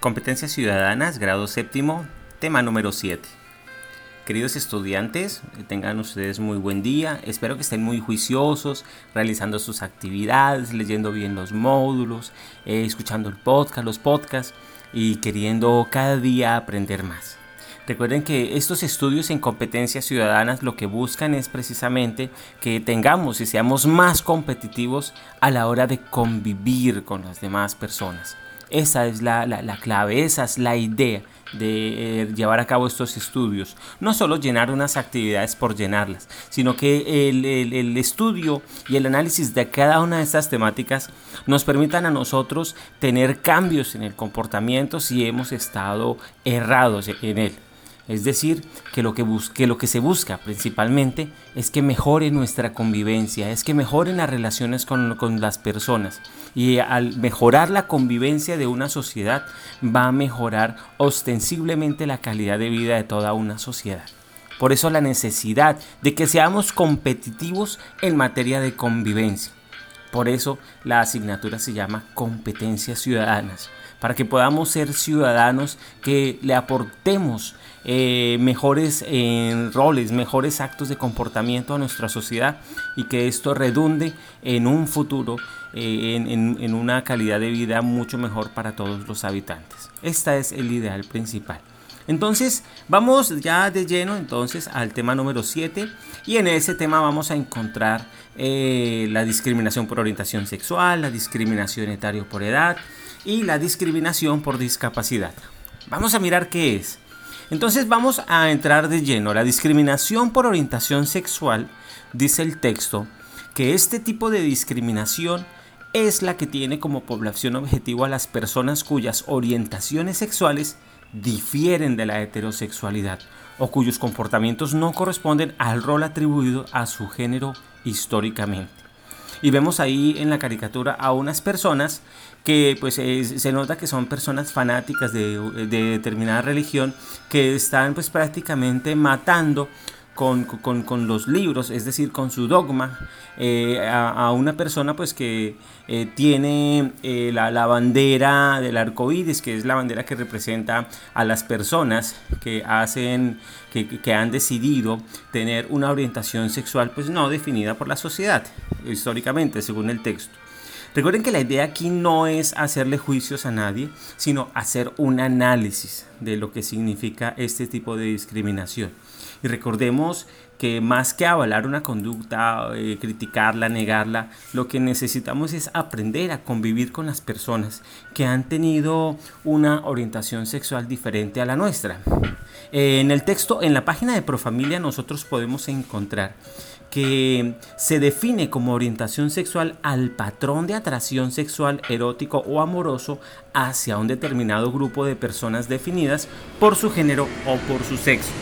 Competencias Ciudadanas, grado séptimo, tema número 7. Queridos estudiantes, tengan ustedes muy buen día. Espero que estén muy juiciosos, realizando sus actividades, leyendo bien los módulos, eh, escuchando el podcast, los podcasts y queriendo cada día aprender más. Recuerden que estos estudios en competencias ciudadanas lo que buscan es precisamente que tengamos y seamos más competitivos a la hora de convivir con las demás personas. Esa es la, clave, esa es la idea de eh, llevar a cabo estos estudios. No solo llenar unas actividades por llenarlas, sino que el, el, estudio y el análisis de cada una de estas temáticas nos permitan a nosotros tener cambios en el comportamiento si hemos estado errados en él. Es decir, que lo que, lo que se busca principalmente es que mejore nuestra convivencia, es que mejoren las relaciones con, con las personas. Y al mejorar la convivencia de una sociedad, va a mejorar ostensiblemente la calidad de vida de toda una sociedad. Por eso la necesidad de que seamos competitivos en materia de convivencia. Por eso la asignatura se llama competencias ciudadanas, para que podamos ser ciudadanos que le aportemos eh, mejores eh, roles, mejores actos de comportamiento a nuestra sociedad y que esto redunde en un futuro, eh, en, una calidad de vida mucho mejor para todos los habitantes. Esta es el ideal principal. Entonces, vamos ya de lleno entonces al tema número 7 y en ese tema vamos a encontrar la discriminación por orientación sexual, la discriminación etario por edad y la discriminación por discapacidad. Vamos a mirar qué es. Entonces vamos a entrar de lleno. La discriminación por orientación sexual, dice el texto, que este tipo de discriminación es la que tiene como población objetivo a las personas cuyas orientaciones sexuales difieren de la heterosexualidad o cuyos comportamientos no corresponden al rol atribuido a su género históricamente. Y vemos ahí en la caricatura a unas personas que pues se nota que son personas fanáticas de, determinada religión que están pues prácticamente matando con, los libros, es decir, con su dogma, eh, a, una persona pues que eh, tiene eh, la, bandera del arco iris, que es la bandera que representa a las personas que hacen, que, que han decidido tener una orientación sexual pues no definida por la sociedad, históricamente, según el texto. Recuerden que la idea aquí no es hacerle juicios a nadie, sino hacer un análisis de lo que significa este tipo de discriminación. Y recordemos que más que avalar una conducta, eh, criticarla, negarla, lo que necesitamos es aprender a convivir con las personas que han tenido una orientación sexual diferente a la nuestra. en el texto, en la página de Profamilia, nosotros podemos encontrar que se define como orientación sexual al patrón de atracción sexual erótico o amoroso hacia un determinado grupo de personas definidas por su género o por su sexo.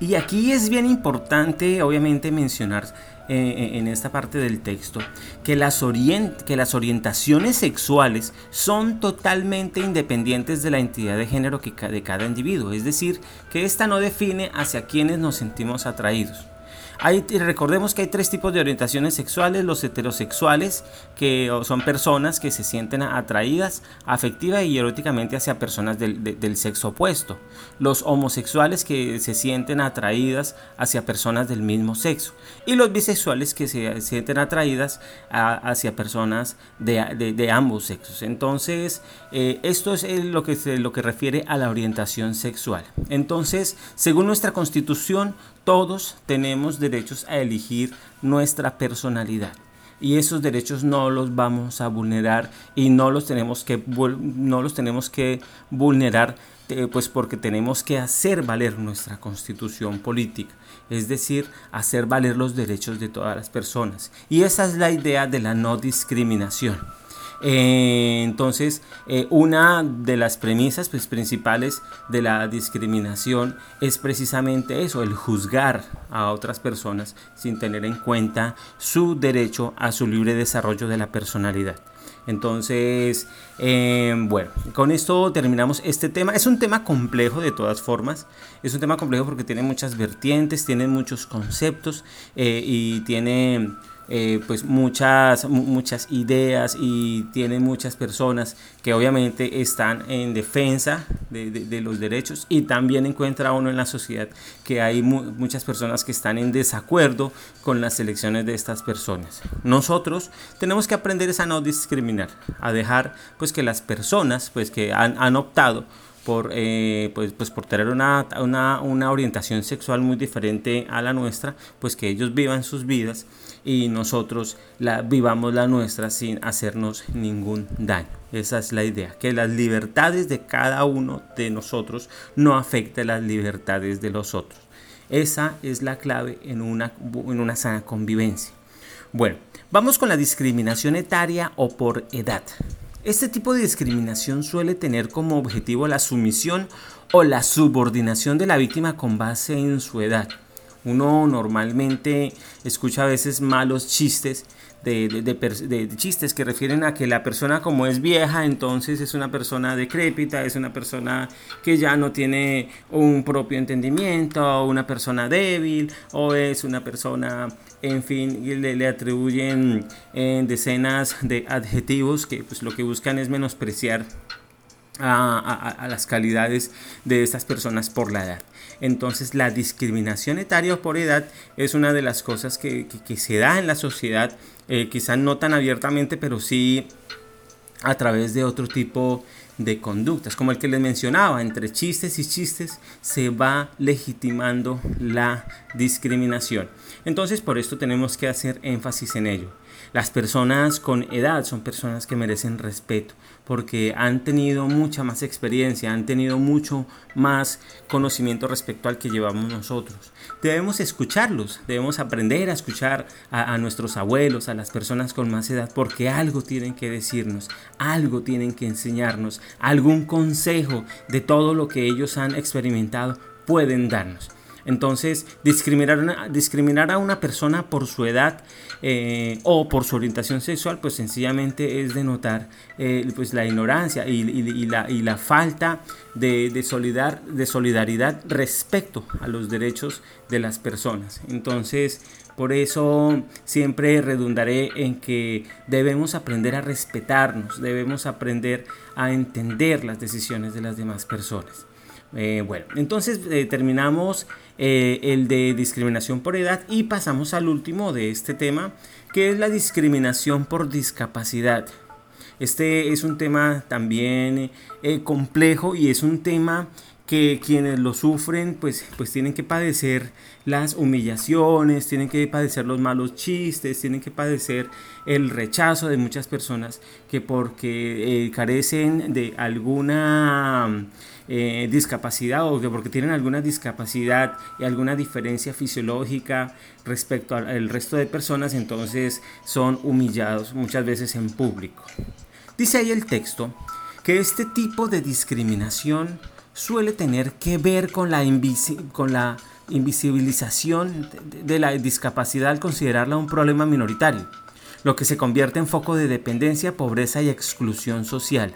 Y aquí es bien importante, obviamente, mencionar eh, eh, en esta parte del texto que las, orientaciones sexuales son totalmente independientes de la entidad de género que de cada individuo. Es decir, que esta no define hacia quienes nos sentimos atraídos recordemos que hay tres tipos de orientaciones sexuales, los heterosexuales, que son personas que se sienten atraídas afectiva y eróticamente hacia personas del, sexo opuesto, los homosexuales que se sienten atraídas hacia personas del mismo sexo y los bisexuales que se sienten atraídas hacia personas de, ambos sexos. Entonces, eh, esto es lo que, lo que refiere a la orientación sexual. Entonces, según nuestra constitución, todos tenemos derechos a elegir nuestra personalidad. Y esos derechos no los vamos a vulnerar y no los tenemos que, no los tenemos que vulnerar eh, pues porque tenemos que hacer valer nuestra constitución política, es decir, hacer valer los derechos de todas las personas. Y esa es la idea de la no discriminación. Eh, entonces, eh, una de las premisas pues, principales de la discriminación es precisamente eso, el juzgar a otras personas sin tener en cuenta su derecho a su libre desarrollo de la personalidad. Entonces, eh, bueno, con esto terminamos este tema. Es un tema complejo de todas formas. Es un tema complejo porque tiene muchas vertientes, tiene muchos conceptos y tiene eh, pues muchas, muchas ideas y tiene muchas personas que obviamente están en defensa de, los derechos y también encuentra uno en la sociedad que hay muchas personas que están en desacuerdo con las elecciones de estas personas. Nosotros tenemos que aprender a no discriminar, a dejar pues que las personas pues que han, han optado por, eh, pues, pues por tener una, una, una, orientación sexual muy diferente a la nuestra, pues que ellos vivan sus vidas y nosotros la, vivamos la nuestra sin hacernos ningún daño. Esa es la idea, que las libertades de cada uno de nosotros no afecten las libertades de los otros. Esa es la clave en una, en una sana convivencia. Bueno, vamos con la discriminación etaria o por edad. Este tipo de discriminación suele tener como objetivo la sumisión o la subordinación de la víctima con base en su edad. Uno normalmente escucha a veces malos chistes de, chistes que refieren a que la persona como es vieja, entonces es una persona decrépita, es una persona que ya no tiene un propio entendimiento, o una persona débil, o es una persona, en fin, le, le atribuyen en decenas de adjetivos que pues lo que buscan es menospreciar a, las calidades de estas personas por la edad. Entonces la discriminación etaria por edad es una de las cosas que, se da en la sociedad, eh, quizás no tan abiertamente, pero sí a través de otro tipo de conductas, como el que les mencionaba, entre chistes y chistes se va legitimando la discriminación. Entonces por esto tenemos que hacer énfasis en ello. Las personas con edad son personas que merecen respeto porque han tenido mucha más experiencia, han tenido mucho más conocimiento respecto al que llevamos nosotros. Debemos escucharlos, debemos aprender a escuchar a, nuestros abuelos, a las personas con más edad, porque algo tienen que decirnos, algo tienen que enseñarnos, algún consejo de todo lo que ellos han experimentado pueden darnos. Entonces, discriminar, discriminar a una persona por su edad eh, o por su orientación sexual, pues sencillamente es denotar eh, pues la ignorancia y, la, falta de, de, de solidaridad respecto a los derechos de las personas. Entonces, por eso siempre redundaré en que debemos aprender a respetarnos, debemos aprender a entender las decisiones de las demás personas. Eh, bueno, entonces eh, terminamos eh, el de discriminación por edad y pasamos al último de este tema, que es la discriminación por discapacidad. Este es un tema también complejo y es un tema que quienes lo sufren pues, pues tienen que padecer las humillaciones, tienen que padecer los malos chistes, tienen que padecer el rechazo de muchas personas que porque carecen de alguna eh, discapacidad o que porque tienen alguna discapacidad y alguna diferencia fisiológica respecto al resto de personas, entonces son humillados muchas veces en público. Dice ahí el texto que este tipo de discriminación suele tener que ver con la, invisibilización de la discapacidad al considerarla un problema minoritario, lo que se convierte en foco de dependencia, pobreza y exclusión social.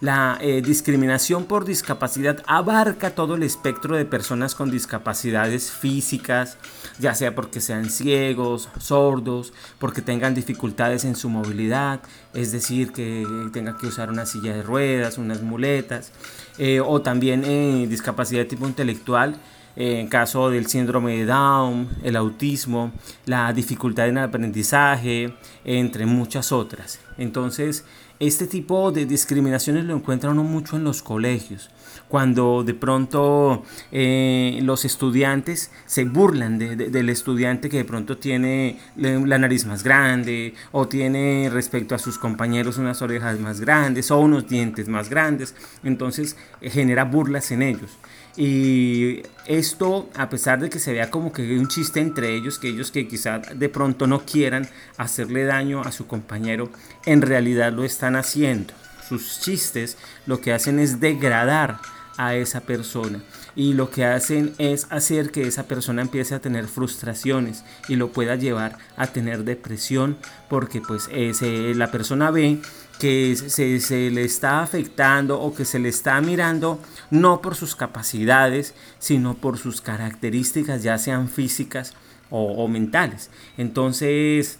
La eh, discriminación por discapacidad abarca todo el espectro de personas con discapacidades físicas, ya sea porque sean ciegos, sordos, porque tengan dificultades en su movilidad, es decir, que tengan que usar una silla de ruedas, unas muletas, eh, o también eh, discapacidad de tipo intelectual, en caso del síndrome de Down, el autismo, la dificultad en el aprendizaje, entre muchas otras. Entonces, este tipo de discriminaciones lo encuentra uno mucho en los colegios, cuando de pronto eh, los estudiantes se burlan del estudiante que de pronto tiene la nariz más grande o tiene respecto a sus compañeros unas orejas más grandes o unos dientes más grandes, entonces eh, genera burlas en ellos. Y esto, a pesar de que se vea como que hay un chiste entre ellos, que ellos que quizá de pronto no quieran hacerle daño a su compañero, en realidad lo están haciendo. Sus chistes lo que hacen es degradar a esa persona y lo que hacen es hacer que esa persona empiece a tener frustraciones y lo pueda llevar a tener depresión porque pues la persona ve que se, se, le está afectando o que se le está mirando no por sus capacidades, sino por sus características, ya sean físicas o, mentales. Entonces,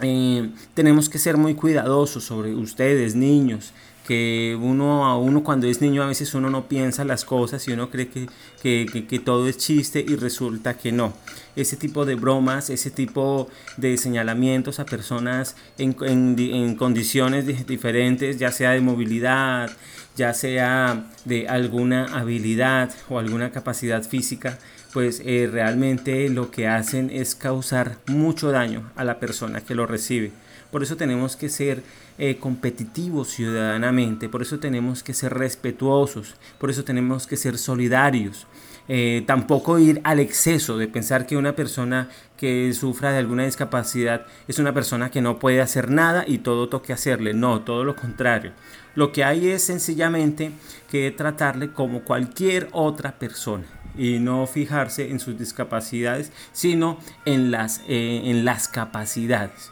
eh, tenemos que ser muy cuidadosos sobre ustedes, niños, que uno a uno cuando es niño a veces uno no piensa las cosas y uno cree que, que, todo es chiste y resulta que no. Ese tipo de bromas, ese tipo de señalamientos a personas en, en, en condiciones diferentes, ya sea de movilidad, ya sea de alguna habilidad o alguna capacidad física, pues eh, realmente lo que hacen es causar mucho daño a la persona que lo recibe. Por eso tenemos que ser eh, competitivos ciudadanamente, por eso tenemos que ser respetuosos, por eso tenemos que ser solidarios. Eh, tampoco ir al exceso de pensar que una persona que sufra de alguna discapacidad es una persona que no puede hacer nada y todo toque hacerle. No, todo lo contrario. Lo que hay es sencillamente que tratarle como cualquier otra persona y no fijarse en sus discapacidades, sino en las, eh, en las capacidades.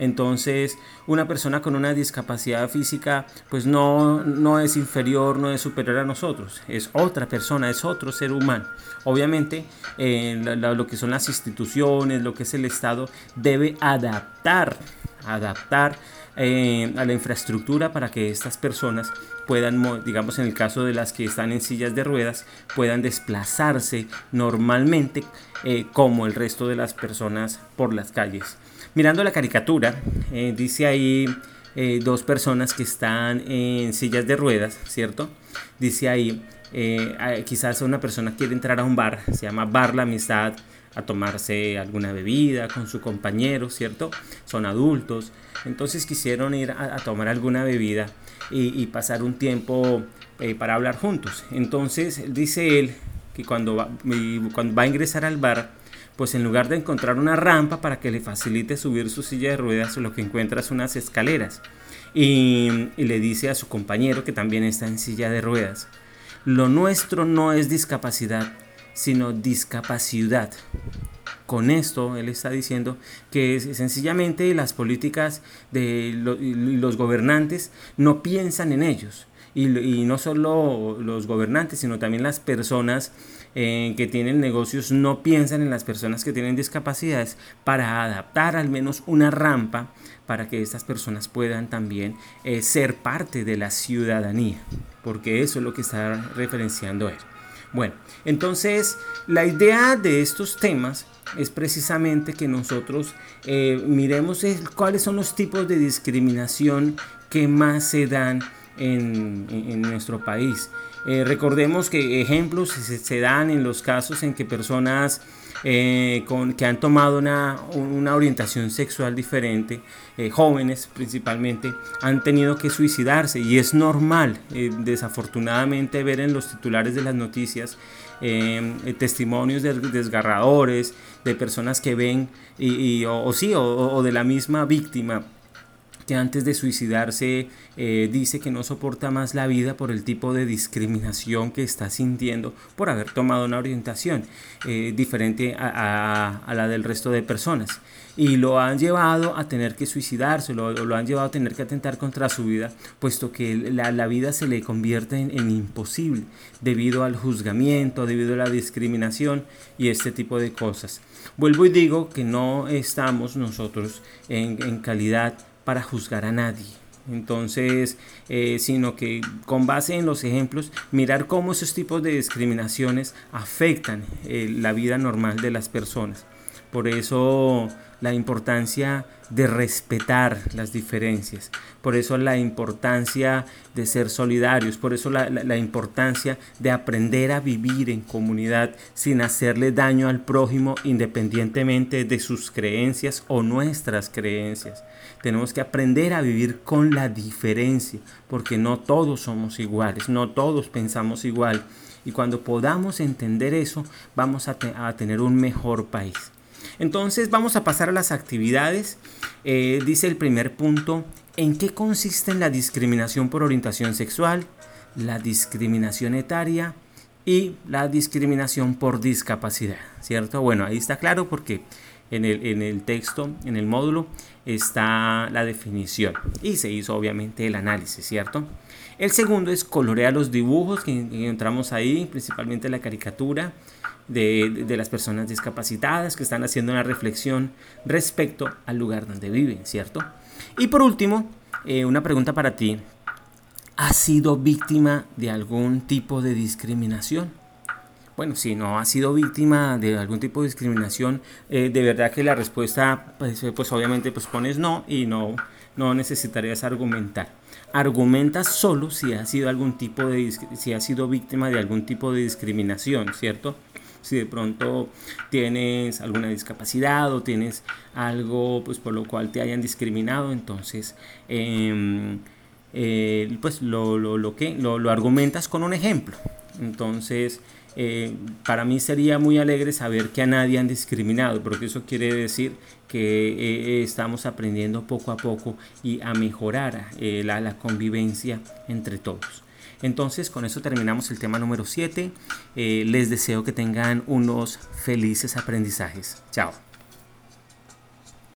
Entonces, una persona con una discapacidad física, pues no, no es inferior, no es superior a nosotros, es otra persona, es otro ser humano. Obviamente, eh, lo que son las instituciones, lo que es el Estado, debe adaptar, adaptar eh, a la infraestructura para que estas personas puedan, digamos en el caso de las que están en sillas de ruedas, puedan desplazarse normalmente eh, como el resto de las personas por las calles. Mirando la caricatura, eh, dice ahí dos personas que están en sillas de ruedas, ¿cierto? Dice ahí, quizás una persona quiere entrar a un bar, se llama Bar La Amistad, a tomarse alguna bebida con su compañero, ¿cierto? Son adultos, entonces quisieron ir a, tomar alguna bebida y, pasar un tiempo eh, para hablar juntos. Entonces dice él que cuando va, cuando va a ingresar al bar, pues en lugar de encontrar una rampa para que le facilite subir su silla de ruedas, lo que encuentra es unas escaleras. y le dice a su compañero que también está en silla de ruedas, lo nuestro no es discapacidad, sino discapacidad. Con esto él está diciendo que sencillamente las políticas de los gobernantes no piensan en ellos. Y, no solo los gobernantes, sino también las personas eh, que tienen negocios no piensan en las personas que tienen discapacidades para adaptar al menos una rampa para que estas personas puedan también eh, ser parte de la ciudadanía, porque eso es lo que está referenciando él. Bueno, entonces la idea de estos temas es precisamente que nosotros eh, miremos cuáles son los tipos de discriminación que más se dan en nuestro país. Eh, recordemos que ejemplos se, dan en los casos en que personas eh, con, que han tomado una, orientación sexual diferente, eh, jóvenes principalmente, han tenido que suicidarse. Y es normal, desafortunadamente, ver en los titulares de las noticias testimonios de desgarradores, de personas que ven, y, o, sí, o de la misma víctima antes de suicidarse eh, dice que no soporta más la vida por el tipo de discriminación que está sintiendo por haber tomado una orientación eh, diferente a, la del resto de personas. Y lo han llevado a tener que suicidarse, lo, lo han llevado a tener que atentar contra su vida, puesto que la, vida se le convierte en, imposible debido al juzgamiento, debido a la discriminación y este tipo de cosas. Vuelvo y digo que no estamos nosotros en calidad para juzgar a nadie. Entonces, eh, sino que con base en los ejemplos, mirar cómo esos tipos de discriminaciones afectan eh, la vida normal de las personas. Por eso la importancia de respetar las diferencias, por eso la importancia de ser solidarios, por eso la, importancia de aprender a vivir en comunidad sin hacerle daño al prójimo independientemente de sus creencias o nuestras creencias. Tenemos que aprender a vivir con la diferencia, porque no todos somos iguales, no todos pensamos igual. Y cuando podamos entender eso, vamos a tener un mejor país. Entonces vamos a pasar a las actividades. Eh, dice el primer punto, ¿en qué consiste la discriminación por orientación sexual, la discriminación etaria y la discriminación por discapacidad? ¿Cierto? Bueno, ahí está claro porque en el, en el texto, en el módulo, está la definición y se hizo obviamente el análisis, ¿cierto? El segundo es colorear los dibujos que encontramos ahí, principalmente la caricatura. De, las personas discapacitadas que están haciendo una reflexión respecto al lugar donde viven, ¿cierto? Y por último, eh, una pregunta para ti. ¿Has sido víctima de algún tipo de discriminación? Bueno, si no has sido víctima de algún tipo de discriminación, eh, de verdad que la respuesta, pues, pues, obviamente, pues pones no y no, no necesitarías argumentar. Argumentas solo si has sido algún tipo de, si has sido víctima de algún tipo de discriminación, ¿cierto? Si de pronto tienes alguna discapacidad o tienes algo pues por lo cual te hayan discriminado entonces em, eh, pues lo, lo, lo que lo, lo, argumentas con un ejemplo. Entonces eh, para mí sería muy alegre saber que a nadie han discriminado porque eso quiere decir que eh, estamos aprendiendo poco a poco y a mejorar la, la convivencia entre todos entonces con eso terminamos el tema número 7. Eh, les deseo que tengan unos felices aprendizajes. Chao.